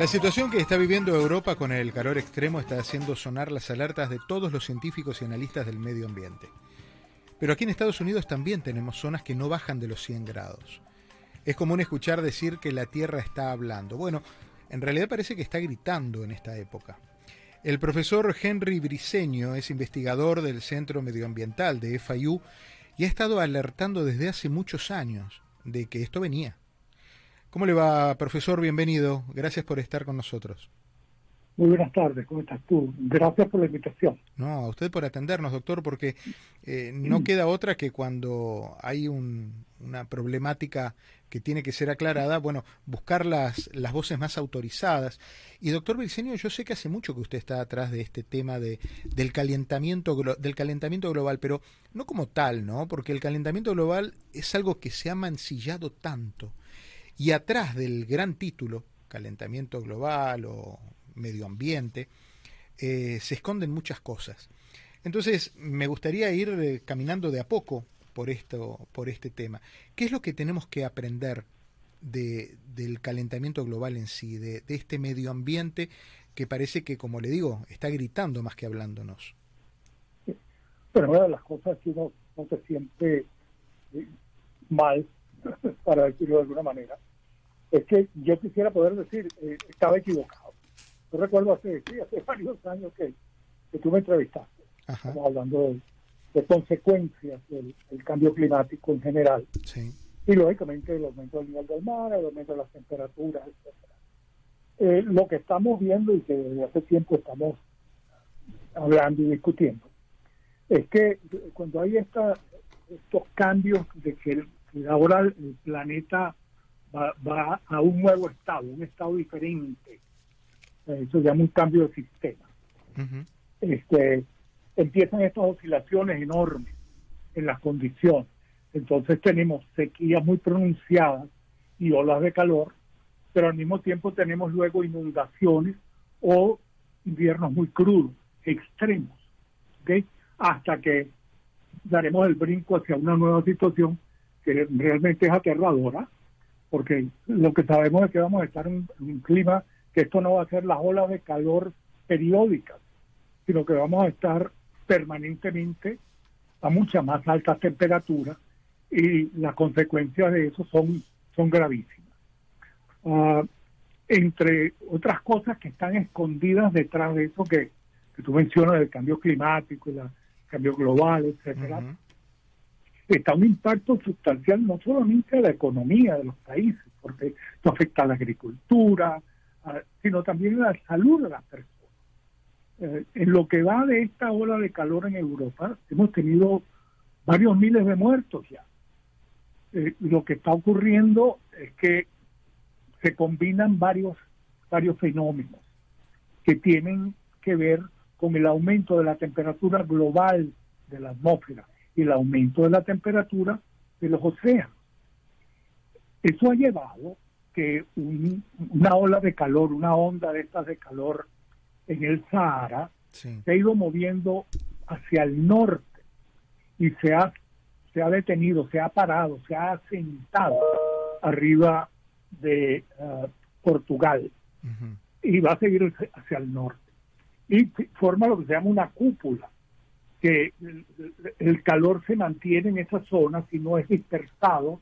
La situación que está viviendo Europa con el calor extremo está haciendo sonar las alertas de todos los científicos y analistas del medio ambiente. Pero aquí en Estados Unidos también tenemos zonas que no bajan de los 100 grados. Es común escuchar decir que la Tierra está hablando. Bueno, en realidad parece que está gritando en esta época. El profesor Henry Briceño es investigador del Centro Medioambiental de FIU y ha estado alertando desde hace muchos años de que esto venía. ¿Cómo le va, profesor? Bienvenido. Gracias por estar con nosotros. Muy buenas tardes, ¿cómo estás tú? Gracias por la invitación. No, a usted por atendernos, doctor, porque eh, no queda otra que cuando hay una problemática que tiene que ser aclarada, bueno, buscar las, las voces más autorizadas. Y doctor Briceño, yo sé que hace mucho que usted está atrás de este tema de, del, calentamiento, del calentamiento global, pero no como tal, ¿no? Porque el calentamiento global es algo que se ha mancillado tanto y atrás del gran título, calentamiento global o medio ambiente, eh, se esconden muchas cosas. Entonces, me gustaría ir eh, caminando de a poco por, esto, por este tema. ¿Qué es lo que tenemos que aprender de, del calentamiento global en sí, de, este medio ambiente que parece que, como le digo, está gritando más que hablándonos? Pero una de las cosas que uno no se siente eh, mal, para decirlo de alguna manera, es que yo quisiera poder decir, eh, estaba equivocado. Yo recuerdo hace, hace varios años que, que tú me entrevistaste, estamos hablando de, consecuencias del, cambio climático en general. Y lógicamente el aumento del nivel del mar, el aumento de las temperaturas, etc. Eh, lo que estamos viendo y que desde hace tiempo estamos hablando y discutiendo es que cuando hay esta, estos cambios de que ahora el planeta va, a un nuevo estado, un estado diferente. Eso se llama un cambio de sistema. este, empiezan estas oscilaciones enormes en las condiciones. Entonces tenemos sequías muy pronunciadas y olas de calor, pero al mismo tiempo tenemos luego inundaciones o inviernos muy crudos, extremos, ¿okay? hasta que daremos el brinco hacia una nueva situación que realmente es aterradora, porque lo que sabemos es que vamos a estar en un clima que esto no va a ser las olas de calor periódicas, sino que vamos a estar permanentemente a muchas más altas temperaturas y las consecuencias de eso son, son gravísimas. Ah, entre otras cosas que están escondidas detrás de eso que, que tú mencionas del cambio climático y el cambio global, etcétera, está un impacto sustancial no solamente a la economía de los países, porque esto afecta a la agricultura, sino también a la salud de las personas. Eh, en lo que va de esta ola de calor en Europa, hemos tenido varios miles de muertos ya. Eh, lo que está ocurriendo es que se combinan varios, varios fenómenos que tienen que ver con el aumento de la temperatura global de la atmósfera el aumento de la temperatura de los océanos. Eso ha llevado que una ola de calor, una onda de estas de calor en el Sahara, se ha ido moviendo hacia el norte y se ha, se ha detenido, se ha parado, se ha asentado arriba de uh, Portugal y va a seguir hacia el norte. Y forma lo que se llama una cúpula que el calor se mantiene en esa zona si no es dispersado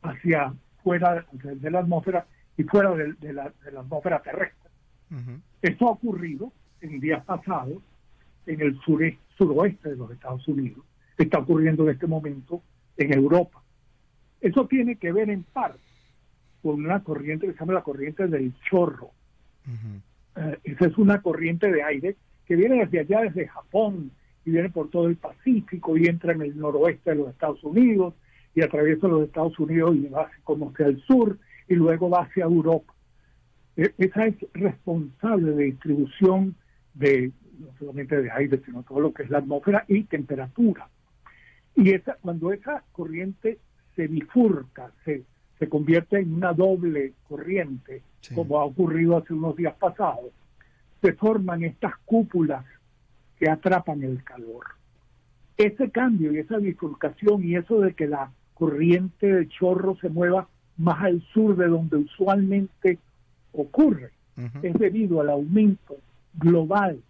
hacia fuera de, la atmósfera y fuera de, la, atmósfera terrestre. Esto ha ocurrido en días pasados en el suroeste de los Estados Unidos. Está ocurriendo en este momento en Europa. Eso tiene que ver en parte con una corriente que se llama la corriente del chorro. Eh, esa es una corriente de aire que viene desde allá, desde Japón, y viene por todo el Pacífico y entra en el noroeste de los Estados Unidos y atraviesa los Estados Unidos y va como hacia el sur y luego va hacia Europa. E, esa es responsable de distribución de no solamente de aire, sino todo lo que es la atmósfera y temperatura. Y esa, cuando esa corriente se bifurca, se, se convierte en una doble corriente, como ha ocurrido hace unos días pasados, se forman estas cúpulas que atrapan el calor. Ese cambio y esa bifurcación y eso de que la corriente de chorro se mueva más al sur de donde usualmente ocurre, es debido al aumento global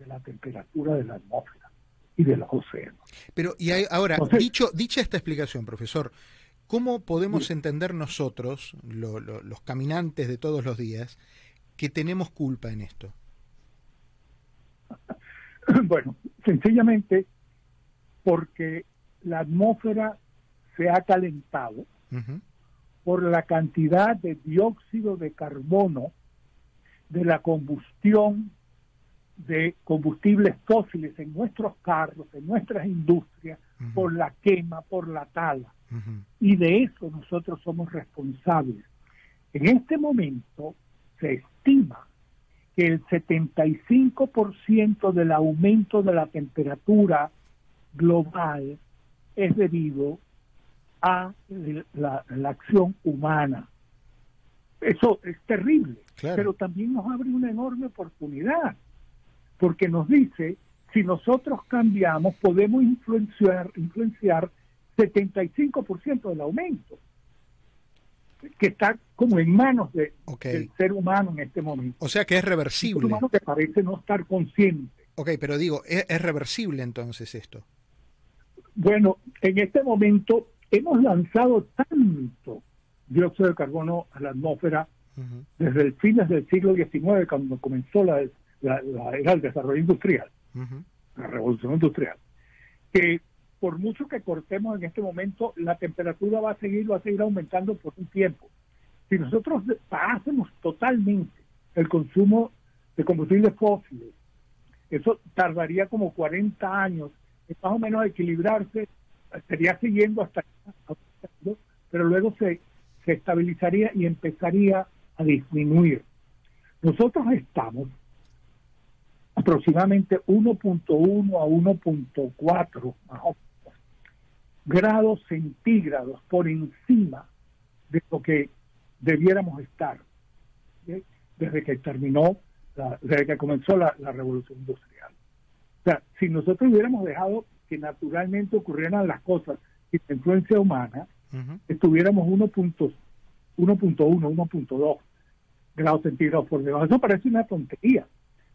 de la temperatura de la atmósfera y de los océanos. Pero, y ahora, dicho, dicha esta explicación, profesor, ¿cómo podemos entender nosotros, los caminantes de todos los días, que tenemos culpa en esto? Bueno, sencillamente porque la atmósfera se ha calentado por la cantidad de dióxido de carbono de la combustión de combustibles fósiles en nuestros carros, en nuestras industrias, por la quema, por la tala. Y de eso nosotros somos responsables. En este momento se estima que el 75% del aumento de la temperatura global es debido a la, acción humana. Eso es terrible, pero también nos abre una enorme oportunidad, porque nos dice, si nosotros cambiamos, podemos influenciar, influenciar 75% del aumento, que está como en manos de, del ser humano en este momento. O sea que es reversible. Un humano que parece no estar consciente. Ok, pero digo, es reversible entonces esto? Bueno, en este momento hemos lanzado tanto dióxido de carbono a la atmósfera desde el fines del siglo XIX, cuando comenzó la, era el desarrollo industrial, la revolución industrial, que por mucho que cortemos en este momento, la temperatura va a seguir, va a seguir aumentando por un tiempo. Si nosotros parásemos totalmente el consumo de combustibles fósiles, eso tardaría como 40 años más o menos equilibrarse, estaría siguiendo hasta pero luego se, se estabilizaría y empezaría a disminuir. Nosotros estamos aproximadamente 1.1 a 1.4 grados centígrados por encima de lo que debiéramos estar desde que terminó, desde que comenzó la revolución industrial. O sea, si nosotros hubiéramos dejado que naturalmente ocurrieran las cosas sin influencia humana, estuviéramos 1.1, 1.2 grados centígrados por debajo. Eso parece una tontería,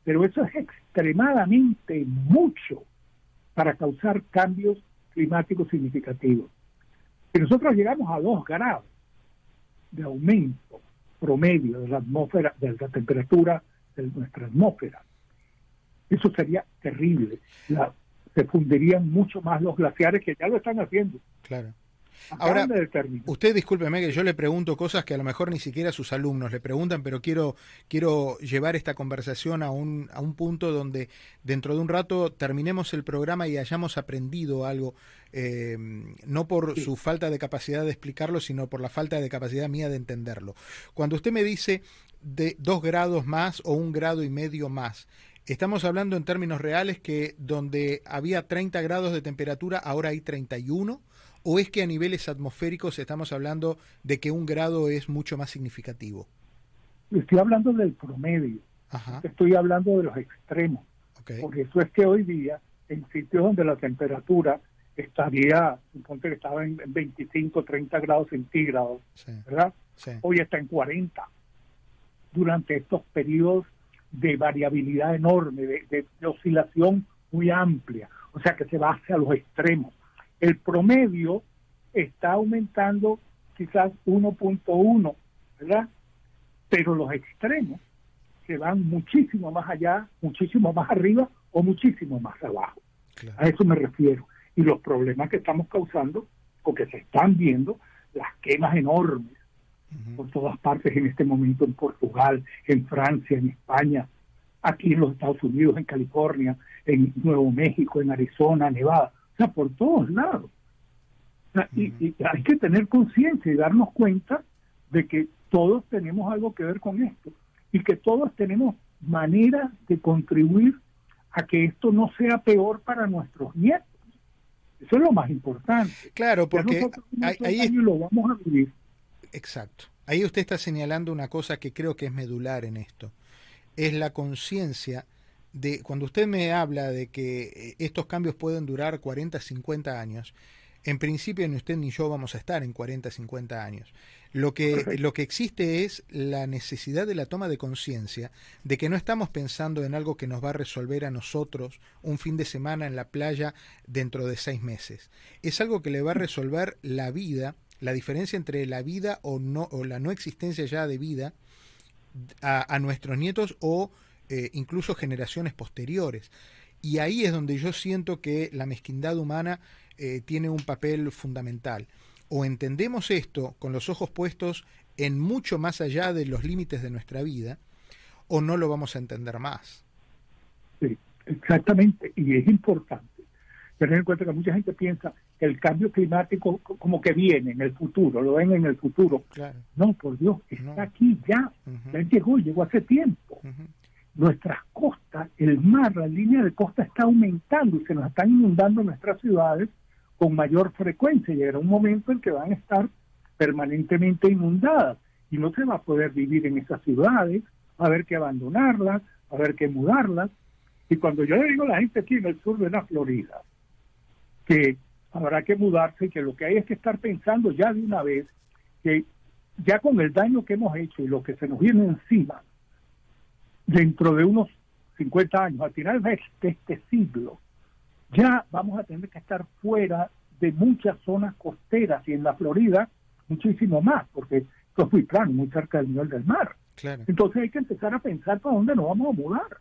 pero eso es extremadamente mucho para causar cambios climáticos significativos. Si nosotros llegamos a 2 grados de aumento promedio de la atmósfera, de la temperatura de nuestra atmósfera, eso sería terrible. se fundirían mucho más los glaciares que ya lo están haciendo. Claro. Ahora, usted discúlpeme que yo le pregunto cosas que a lo mejor ni siquiera sus alumnos le preguntan, pero quiero, quiero llevar esta conversación a un, a un punto donde dentro de un rato terminemos el programa y hayamos aprendido algo, eh, no por su falta de capacidad de explicarlo, sino por la falta de capacidad mía de entenderlo. Cuando usted me dice de dos grados más o un grado y medio más, Estamos hablando en términos reales que donde había 30 grados de temperatura, ahora hay 31, o es que a niveles atmosféricos estamos hablando de que un grado es mucho más significativo? Estoy hablando del promedio, estoy hablando de los extremos, porque eso es que hoy día, en sitios donde la temperatura estaría, suponte que estaba en 25, 30 grados centígrados, ¿verdad? Hoy está en 40. Durante estos periodos de variabilidad enorme, de, oscilación muy amplia, o sea que se va hacia los extremos. El promedio está aumentando quizás 1.1, ¿verdad? Pero los extremos se van muchísimo más allá, muchísimo más arriba o muchísimo más abajo. A eso me refiero. Y los problemas que estamos causando, o que se están viendo, las quemas enormes, por todas partes en este momento en Portugal, en Francia, en España, aquí en los Estados Unidos, en California, en Nuevo México, en Arizona, Nevada, sea, por todos lados. y, hay que tener conciencia y darnos cuenta de que todos tenemos algo que ver con esto y que todos tenemos maneras de contribuir a que esto no sea peor para nuestros nietos. Eso es lo más importante. Claro, porque ahí, lo vamos a vivir. Exacto. Ahí usted está señalando una cosa que creo que es medular en esto. Es la conciencia de, cuando usted me habla de que eh, estos cambios pueden durar 40, 50 años, en principio ni usted ni yo vamos a estar en 40, 50 años. Lo que, lo que existe es la necesidad de la toma de conciencia de que no estamos pensando en algo que nos va a resolver a nosotros un fin de semana en la playa dentro de seis meses. Es algo que le va a resolver la vida, la diferencia entre la vida o, no, o la no existencia ya de vida a, nuestros nietos o eh, incluso generaciones posteriores. Y ahí es donde yo siento que la mezquindad humana eh, tiene un papel fundamental o entendemos esto con los ojos puestos en mucho más allá de los límites de nuestra vida, o no lo vamos a entender más. Sí, exactamente. Y es importante tener en cuenta que mucha gente piensa que el cambio climático como que viene en el futuro, lo ven en el futuro. No, por Dios, está aquí ya. Ya llegó, llegó hace tiempo. Nuestras costas, el mar, la línea de costa está aumentando y se nos están inundando nuestras ciudades con mayor frecuencia. Llegará un momento en que van a estar permanentemente inundadas y no se va a poder vivir en esas ciudades, va a haber que abandonarlas, va a haber que mudarlas. Y cuando yo le digo a la gente aquí en el sur de la Florida que habrá que mudarse y que lo que hay es que estar pensando ya de una vez que ya con el daño que hemos hecho y lo que se nos viene encima, dentro de unos 50 años, al final de este siglo, ya vamos a tener que estar fuera de muchas zonas costeras y en la Florida muchísimo más, porque esto es muy plano, muy cerca del nivel del mar. Entonces hay que empezar a pensar para dónde nos vamos a mudar.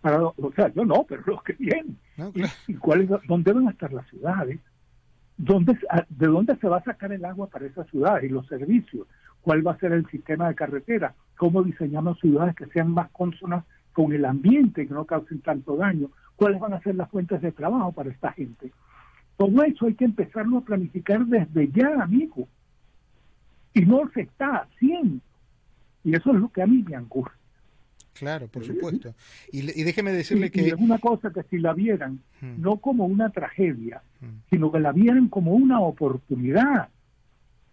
Para, o sea, yo no, pero los que vienen. ¿Y, cuál dónde van a estar las ciudades? ¿Dónde, ¿De dónde se va a sacar el agua para esas ciudades y los servicios? ¿Cuál va a ser el sistema de carretera? ¿Cómo diseñamos ciudades que sean más consonas con el ambiente, que no causen tanto daño? cuáles van a ser las fuentes de trabajo para esta gente. Todo eso hay que empezarlo a planificar desde ya, amigo. Y no se está haciendo. Y eso es lo que a mí me angustia. Claro, por supuesto. Y, déjeme decirle que... es una cosa que si la vieran, hmm. no como una tragedia, hmm. sino que la vieran como una oportunidad.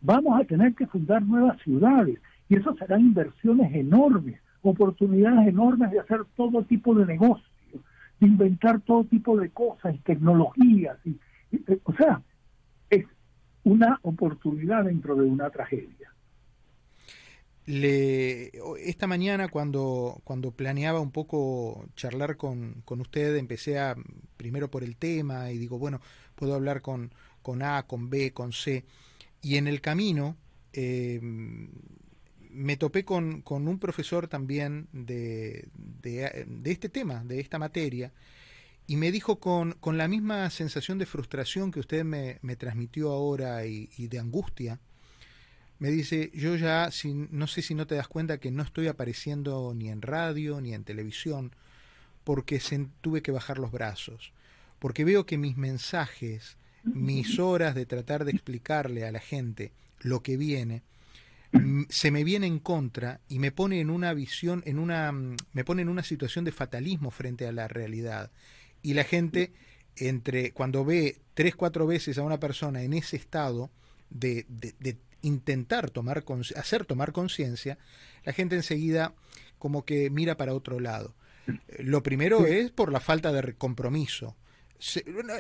Vamos a tener que fundar nuevas ciudades y eso serán inversiones enormes, oportunidades enormes de hacer todo tipo de negocios inventar todo tipo de cosas y tecnologías. Y, eh, o sea, es una oportunidad dentro de una tragedia. Esta mañana cuando, cuando planeaba un poco charlar con, con usted, empecé a, primero por el tema y digo, bueno, puedo hablar con, con A, con B, con C. Y en el camino eh, me topé con, con, un profesor también de, de, este tema, de esta materia, y me dijo con, con la misma sensación de frustración que usted me, me transmitió ahora y, de angustia, me dice, yo ya no sé si no te das cuenta que no estoy apareciendo ni en radio ni en televisión, porque se, tuve que bajar los brazos, porque veo que mis mensajes, mis horas de tratar de explicarle a la gente lo que viene, se me viene en contra y me pone en una visión, en una, me pone en una situación de fatalismo frente a la realidad. Y la gente, entre cuando ve tres, cuatro veces a una persona en ese estado de, de, intentar tomar, hacer tomar conciencia, la gente enseguida como que mira para otro lado. Lo primero es por la falta de compromiso.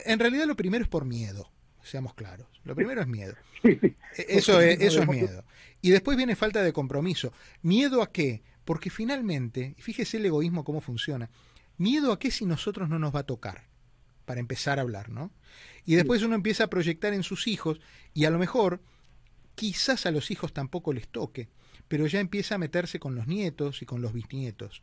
En realidad lo primero es por miedo seamos claros. Lo primero es miedo. E, eso es, eso es miedo. Y después viene falta de compromiso. ¿Miedo a qué? Porque finalmente, fíjese el egoísmo cómo funciona. ¿Miedo a qué si nosotros no nos va a tocar? Para empezar a hablar, ¿no? Y después uno empieza a proyectar en sus hijos y a lo mejor quizás a los hijos tampoco les toque, pero ya empieza a meterse con los nietos y con los bisnietos.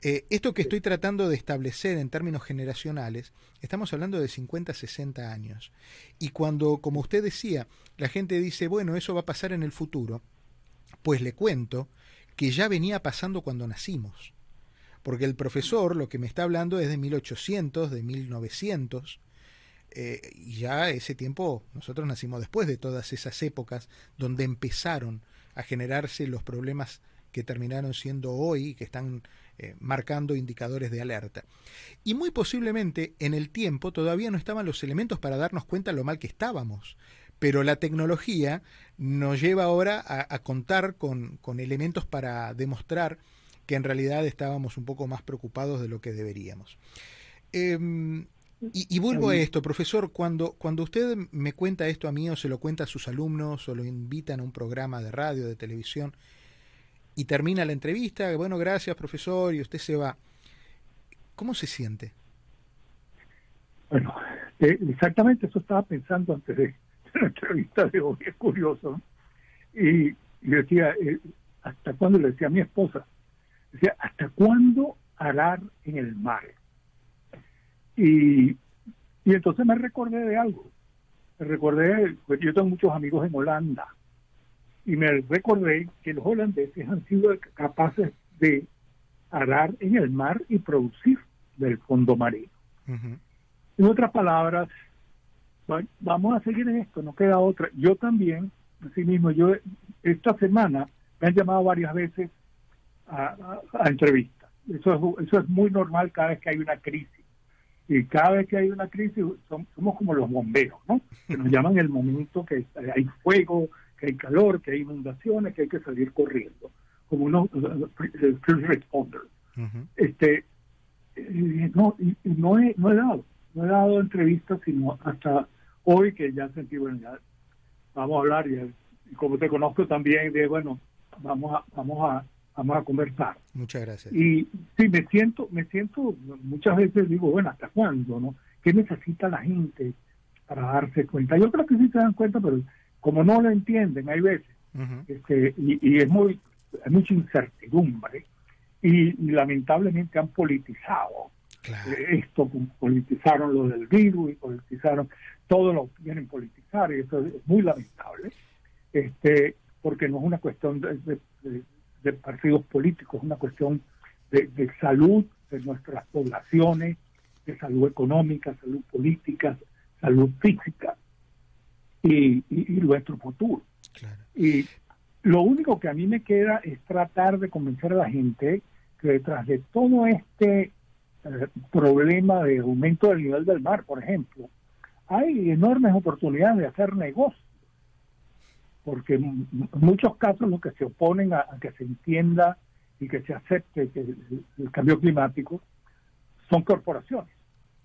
Eh, esto que estoy tratando de establecer en términos generacionales, estamos hablando de 50, 60 años. Y cuando, como usted decía, la gente dice, bueno, eso va a pasar en el futuro, pues le cuento que ya venía pasando cuando nacimos. Porque el profesor lo que me está hablando es de 1800, de 1900, eh, y ya ese tiempo nosotros nacimos después de todas esas épocas donde empezaron a generarse los problemas que terminaron siendo hoy, que están eh, marcando indicadores de alerta. Y muy posiblemente en el tiempo todavía no estaban los elementos para darnos cuenta lo mal que estábamos. Pero la tecnología nos lleva ahora a, contar con, elementos para demostrar que en realidad estábamos un poco más preocupados de lo que deberíamos. Em, Y, vuelvo a esto, profesor, cuando, cuando usted me cuenta esto a mí o se lo cuenta a sus alumnos o lo invitan a un programa de radio, de televisión, y termina la entrevista, bueno, gracias, profesor, y usted se va, ¿cómo se siente? Bueno, eh, exactamente eso estaba pensando antes de, la entrevista de hoy, es curioso. Y, decía, eh, ¿hasta cuándo? Le decía a mi esposa, decía, ¿hasta cuándo arar en el mar? Y, y entonces me recordé de algo. Me recordé, pues yo tengo muchos amigos en Holanda, y me recordé que los holandeses han sido capaces de arar en el mar y producir del fondo marino. En otras palabras, vamos a seguir en esto, no queda otra. Yo también, así mismo, yo esta semana me han llamado varias veces a, a entrevistas. Eso es, eso es muy normal cada vez que hay una crisis y cada vez que hay una crisis somos como los bomberos, ¿no? Que nos llaman el momento que hay fuego, que hay calor, que hay inundaciones, que hay que salir corriendo, como unos eh, first responders. Este, no, no he, no he dado, no he dado entrevistas, sino hasta hoy que ya sentí, bueno, ya vamos a hablar y, y como te conozco también, de bueno, vamos a, vamos a vamos a conversar. Muchas gracias. Y sí, me siento, me siento, muchas veces digo, bueno, ¿hasta cuándo? no ¿Qué necesita la gente para darse cuenta? Yo creo que sí se dan cuenta, pero como no lo entienden, hay veces, este, y, es muy, hay mucha incertidumbre, y, lamentablemente han politizado esto, politizaron lo del virus y politizaron, todo lo quieren politizar, y eso es muy lamentable, este porque no es una cuestión de de partidos políticos, una cuestión de, salud de nuestras poblaciones, de salud económica, salud política, salud física y, nuestro futuro. Y lo único que a mí me queda es tratar de convencer a la gente que detrás de todo este eh, problema de aumento del nivel del mar, por ejemplo, hay enormes oportunidades de hacer negocios porque en muchos casos lo que se oponen a, que se entienda y que se acepte que el, cambio climático son corporaciones.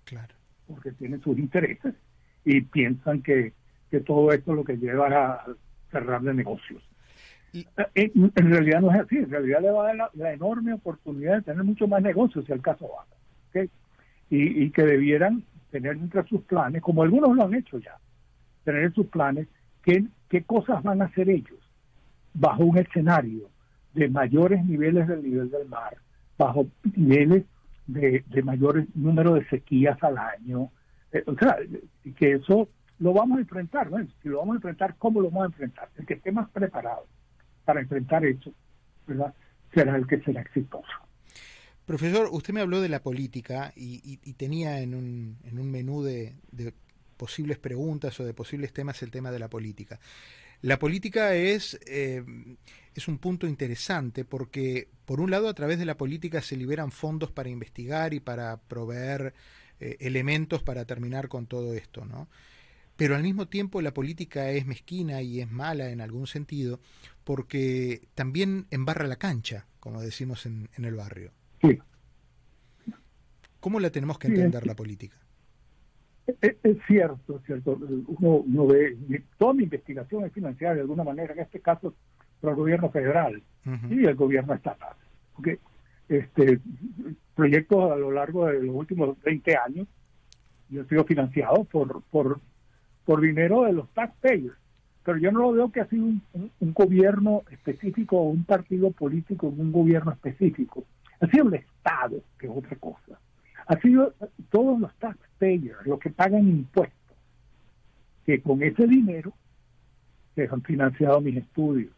Claro. Porque tienen sus intereses y piensan que, que todo esto es lo que lleva a cerrar de negocios. Y, eh, en, realidad no es así, en realidad le va a dar la, enorme oportunidad de tener mucho más negocios si el caso va. ¿okay? Y, y que debieran tener entre sus planes, como algunos lo han hecho ya, tener en sus planes que ¿Qué cosas van a hacer ellos bajo un escenario de mayores niveles del nivel del mar, bajo niveles de, mayores número de sequías al año? Eh, o sea, que eso lo vamos a enfrentar, ¿no? Si lo vamos a enfrentar, ¿cómo lo vamos a enfrentar? El que esté más preparado para enfrentar eso, ¿verdad? Será el que será exitoso. Profesor, usted me habló de la política y, tenía en un, en un menú de, posibles preguntas o de posibles temas el tema de la política. La política es, eh, es un punto interesante porque, por un lado, a través de la política se liberan fondos para investigar y para proveer eh, elementos para terminar con todo esto, ¿no? Pero al mismo tiempo la política es mezquina y es mala en algún sentido porque también embarra la cancha, como decimos en, en el barrio. Sí. ¿Cómo la tenemos que entender la política? Es, cierto, es cierto. Uno, uno, ve, toda mi investigación es financiada de alguna manera, en este caso por el gobierno federal y el gobierno estatal. Porque este, proyectos a lo largo de los últimos 20 años, yo he sido financiado por, por, por dinero de los taxpayers. Pero yo no lo veo que ha sido un, gobierno específico o un partido político en un gobierno específico. Ha sido el Estado, que es otra cosa ha sido todos los taxpayers, los que pagan impuestos, que con ese dinero se han financiado mis estudios.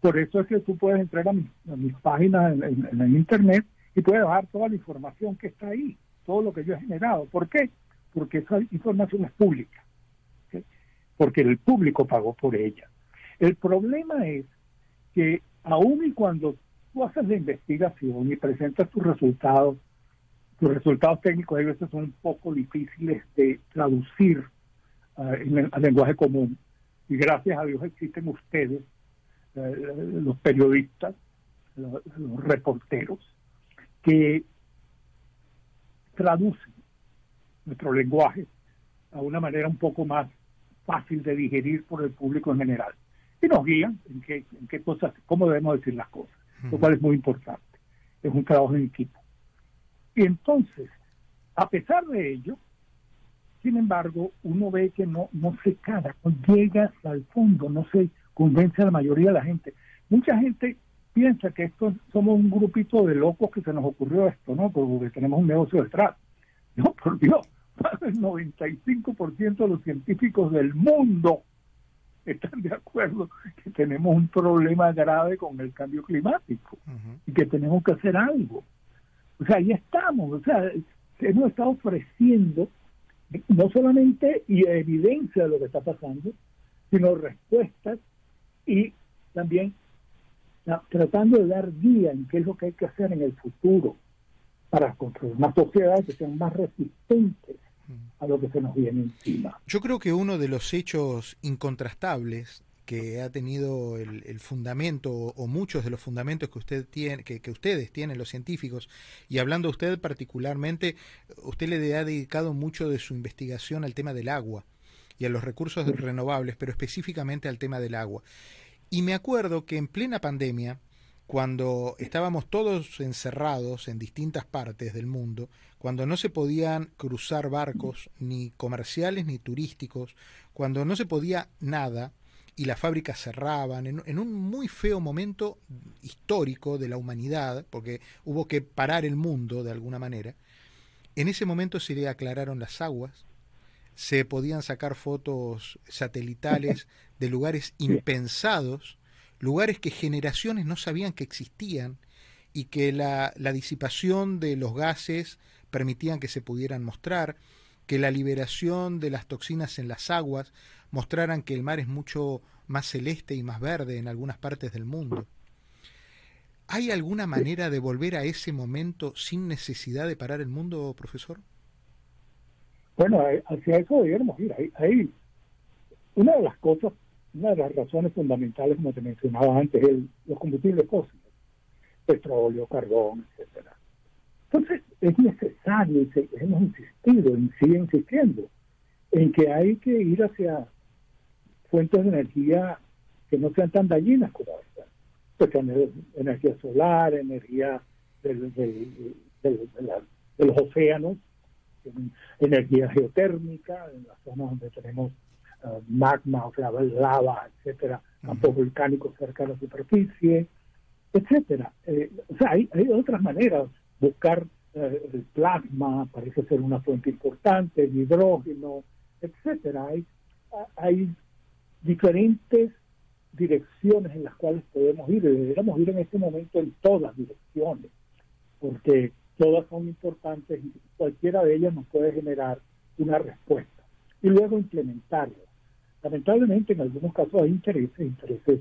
Por eso es que tú puedes entrar a, mis páginas en, el Internet y puedes bajar toda la información que está ahí, todo lo que yo he generado. ¿Por qué? Porque esa información es pública, porque el público pagó por ella. El problema es que aun y cuando tú haces la investigación y presentas tus resultados los resultados técnicos a veces son un poco difíciles de traducir uh, en lenguaje común. Y gracias a Dios existen ustedes, uh, los periodistas, los, reporteros, que traducen nuestro lenguaje a una manera un poco más fácil de digerir por el público en general. Y nos guían en qué, en qué cosas, cómo debemos decir las cosas, lo cual es muy importante. Es un trabajo en equipo. Y entonces, a pesar de ello, sin embargo, uno ve que no, no se cada, no llega al fondo, no se convence a la mayoría de la gente. Mucha gente piensa que esto somos un grupito de locos que se nos ocurrió esto, ¿no? Porque tenemos un negocio detrás. No, por Dios, el 95% de los científicos del mundo están de acuerdo que tenemos un problema grave con el cambio climático y que tenemos que hacer algo. O sea, ahí estamos, o sea, hemos estado ofreciendo no solamente evidencia de lo que está pasando, sino respuestas y también tratando de dar guía en qué es lo que hay que hacer en el futuro para construir una sociedad que sean más resistentes a lo que se nos viene encima. Yo creo que uno de los hechos incontrastables que ha tenido el, fundamento o, muchos de los fundamentos que usted tiene, que, ustedes tienen los científicos y hablando usted particularmente, usted le ha dedicado mucho de su investigación al tema del agua y a los recursos renovables, pero específicamente al tema del agua. Y me acuerdo que en plena pandemia, cuando estábamos todos encerrados en distintas partes del mundo, cuando no se podían cruzar barcos ni comerciales ni turísticos, cuando no se podía nada y las fábricas cerraban, en, un muy feo momento histórico de la humanidad, porque hubo que parar el mundo de alguna manera, en ese momento se le aclararon las aguas, se podían sacar fotos satelitales de lugares impensados, lugares que generaciones no sabían que existían y que la, disipación de los gases permitían que se pudieran mostrar, que la liberación de las toxinas en las aguas mostraran que el mar es mucho más celeste y más verde en algunas partes del mundo. ¿Hay alguna manera de volver a ese momento sin necesidad de parar el mundo, profesor? Bueno, hacia eso deberíamos ir. Ahí, una de las cosas una de las razones fundamentales, como te mencionaba antes, es los combustibles fósiles, petróleo, carbón, etcétera. Entonces, es necesario, y hemos insistido, y sigue insistiendo, en que hay que ir hacia fuentes de energía que no sean tan dañinas como esta. Pues energía solar, energía del, de los océanos, energía geotérmica, en las zonas donde tenemos eh, magma, o sea, lava, etcétera, campos volcánicos cerca de la superficie, etcétera. Eh, o sea, hay, hay, otras maneras. Buscar eh, el plasma parece ser una fuente importante, el hidrógeno, etcétera. Hay, hay diferentes direcciones en las cuales podemos ir y deberíamos ir en este momento en todas direcciones, porque todas son importantes y cualquiera de ellas nos puede generar una respuesta y luego implementarla. Lamentablemente, en algunos casos hay intereses, intereses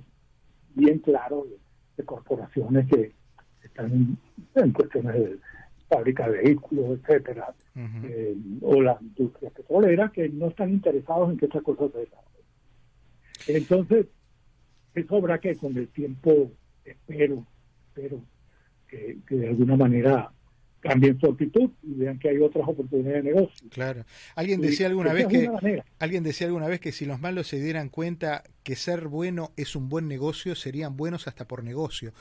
bien claros de, corporaciones que están en, cuestiones de fábrica de vehículos, etcétera, eh, o la industria petrolera, que no están interesados en que estas cosas se desarrollen. Entonces, eso habrá que con el tiempo, espero, espero que de alguna manera cambien su actitud y vean que hay otras oportunidades de negocio. Claro. Alguien decía alguna vez que alguien decía alguna vez que si los malos se dieran cuenta que ser bueno es un buen negocio, serían buenos hasta por negocio.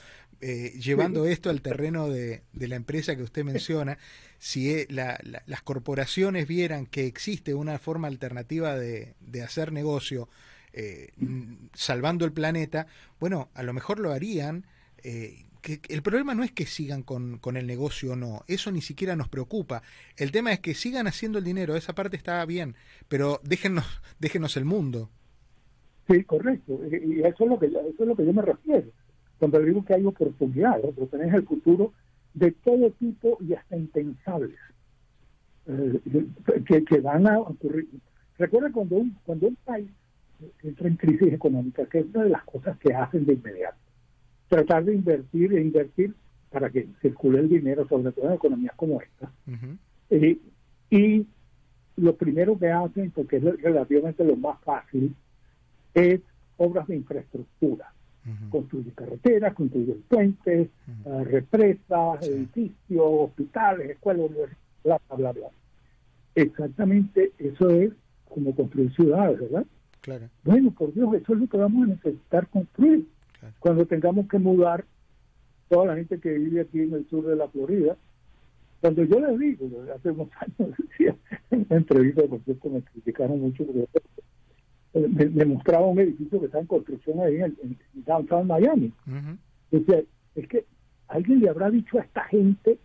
Eh, llevando esto al terreno de, la empresa que usted menciona, si e, las corporaciones vieran que existe una forma alternativa de, hacer negocio eh, salvando el planeta, bueno, a lo mejor lo harían. Eh, que el problema no es que sigan con, con, el negocio o no, eso ni siquiera nos preocupa. El tema es que sigan haciendo el dinero, esa parte está bien, pero déjenos, déjenos el mundo. Sí, correcto, y eso es lo que eso es lo que yo me refiero. Cuando digo que hay oportunidades, pero tenés el futuro de todo tipo y hasta impensables eh, que, que, van a ocurrir. Recuerda cuando un, cuando un país entra en crisis económica, que es una de las cosas que hacen de inmediato tratar de invertir e invertir para que circule el dinero, sobre todo en economías como esta. Eh, y lo primero que hacen, porque es relativamente lo más fácil, es obras de infraestructura. Construir carreteras, construir puentes, eh, represas, edificios, hospitales, escuelas, bla, bla, bla, bla. exactamente eso es como construir ciudades, ¿verdad? Claro. Bueno, por Dios, eso es lo que vamos a necesitar construir. Cuando tengamos que mudar toda la gente que vive aquí en el sur de la Florida, cuando yo les digo, hace unos años decía, en una entrevista, por cierto, me criticaron mucho porque eh, me, mostraba un edificio que está en construcción ahí en, downtown Miami. Decía, es que alguien le habrá dicho a esta gente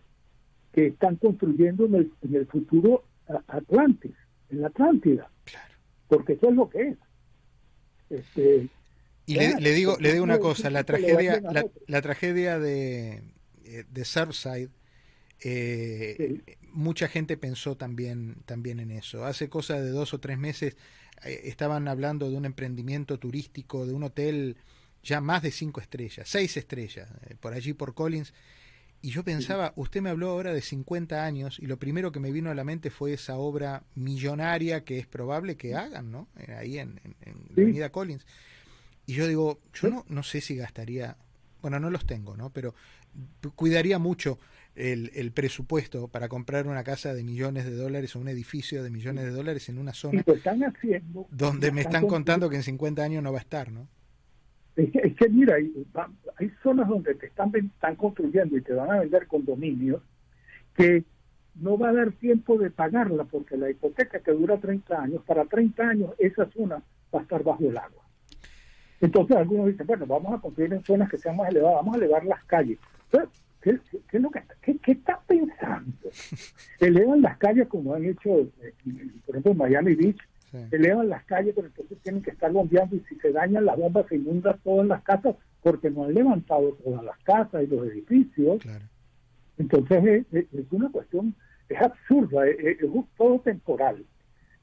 que están construyendo en el, en el futuro Atlantis, en la Atlántida. Porque eso es lo que es. Este, y le, digo, le digo una cosa, la tragedia, la, tragedia de, eh, de Surfside, eh, mucha gente pensó también, también en eso. Hace cosa de dos o tres meses eh, estaban hablando de un emprendimiento turístico, de un hotel ya más de cinco estrellas, seis estrellas, por allí por Collins. Y yo pensaba, usted me habló ahora de 50 años y lo primero que me vino a la mente fue esa obra millonaria que es probable que hagan, ¿no? Ahí en, en, la Avenida Collins. Y yo digo, yo no, no sé si gastaría, bueno, no los tengo, ¿no? Pero cuidaría mucho el, el, presupuesto para comprar una casa de millones de dólares o un edificio de millones de dólares en una zona donde me están contando que en 50 años no va a estar, ¿no? Es que, es que mira, hay, hay, zonas donde te están, están construyendo y te van a vender condominios que no va a dar tiempo de pagarla porque la hipoteca que dura 30 años, para 30 años esa zona va a estar bajo el agua. Entonces algunos dicen, bueno, vamos a construir en zonas que sean más elevadas, vamos a elevar las calles. ¿qué, qué, lo que, qué, está pensando? Elevan las calles como han hecho, eh, por ejemplo, en Miami Beach, elevan las calles, pero entonces tienen que estar bombeando y si se dañan las bombas se inundan todas las casas porque no han levantado todas las casas y los edificios. Entonces es, una cuestión, es absurda, es, es todo temporal.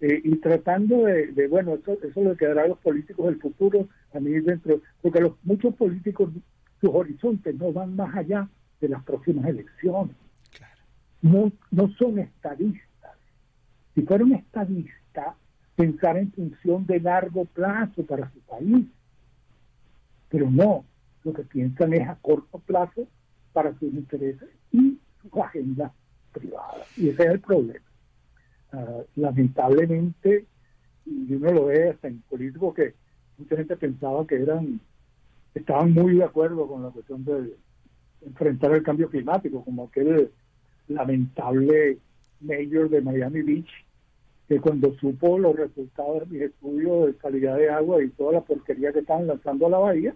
Eh, y tratando de, bueno, eso, eso le quedará a los políticos del futuro, a mí dentro, porque los muchos políticos, sus horizontes no van más allá de las próximas elecciones. No, no son estadistas. Si fuera un estadista, pensar en función de largo plazo para su país. Pero no, lo que piensan es a corto plazo para sus intereses y su agenda privada. Y ese es el problema. Ah, lamentablemente, y uno lo ve hasta en políticos que mucha gente pensaba que eran, estaban muy de acuerdo con la cuestión de enfrentar el cambio climático, como aquel lamentable mayor de Miami Beach, que cuando supo los resultados de mis estudios de calidad de agua y toda la porquería que estaban lanzando a la bahía,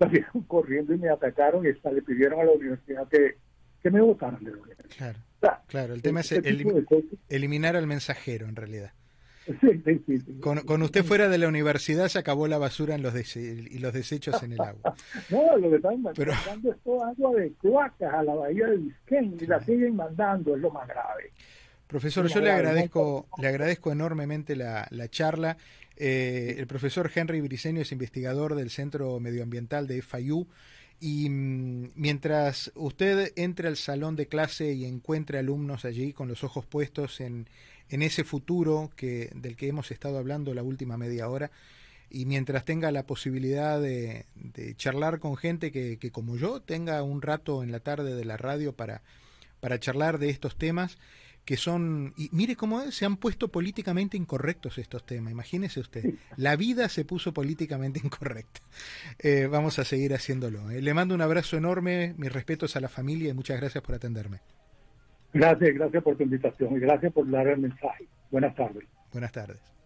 salieron corriendo y me atacaron y hasta le pidieron a la universidad que, que me votaran de la el tema es eliminar al mensajero en realidad. con, usted fuera de la universidad se acabó la basura en los y los desechos en el agua. no, lo que están mandando es toda agua de cloacas a la bahía de Biscayne y la siguen mandando, es lo más grave. Profesor, yo le agradezco, le agradezco enormemente la, la charla. Eh, el profesor Henry Briceño es investigador del Centro Medioambiental de FIU. Y mm, mientras usted entre al salón de clase y encuentre alumnos allí con los ojos puestos en, en ese futuro que, del que hemos estado hablando la última media hora, y mientras tenga la posibilidad de, de charlar con gente que, que, como yo tenga un rato en la tarde de la radio para, para charlar de estos temas, que son, y mire cómo se han puesto políticamente incorrectos estos temas, imagínese usted, la vida se puso políticamente incorrecta. Eh, vamos a seguir haciéndolo. Eh. Le mando un abrazo enorme, mis respetos a la familia y muchas gracias por atenderme. Gracias, gracias por tu invitación y gracias por dar el mensaje. Buenas tardes. Buenas tardes.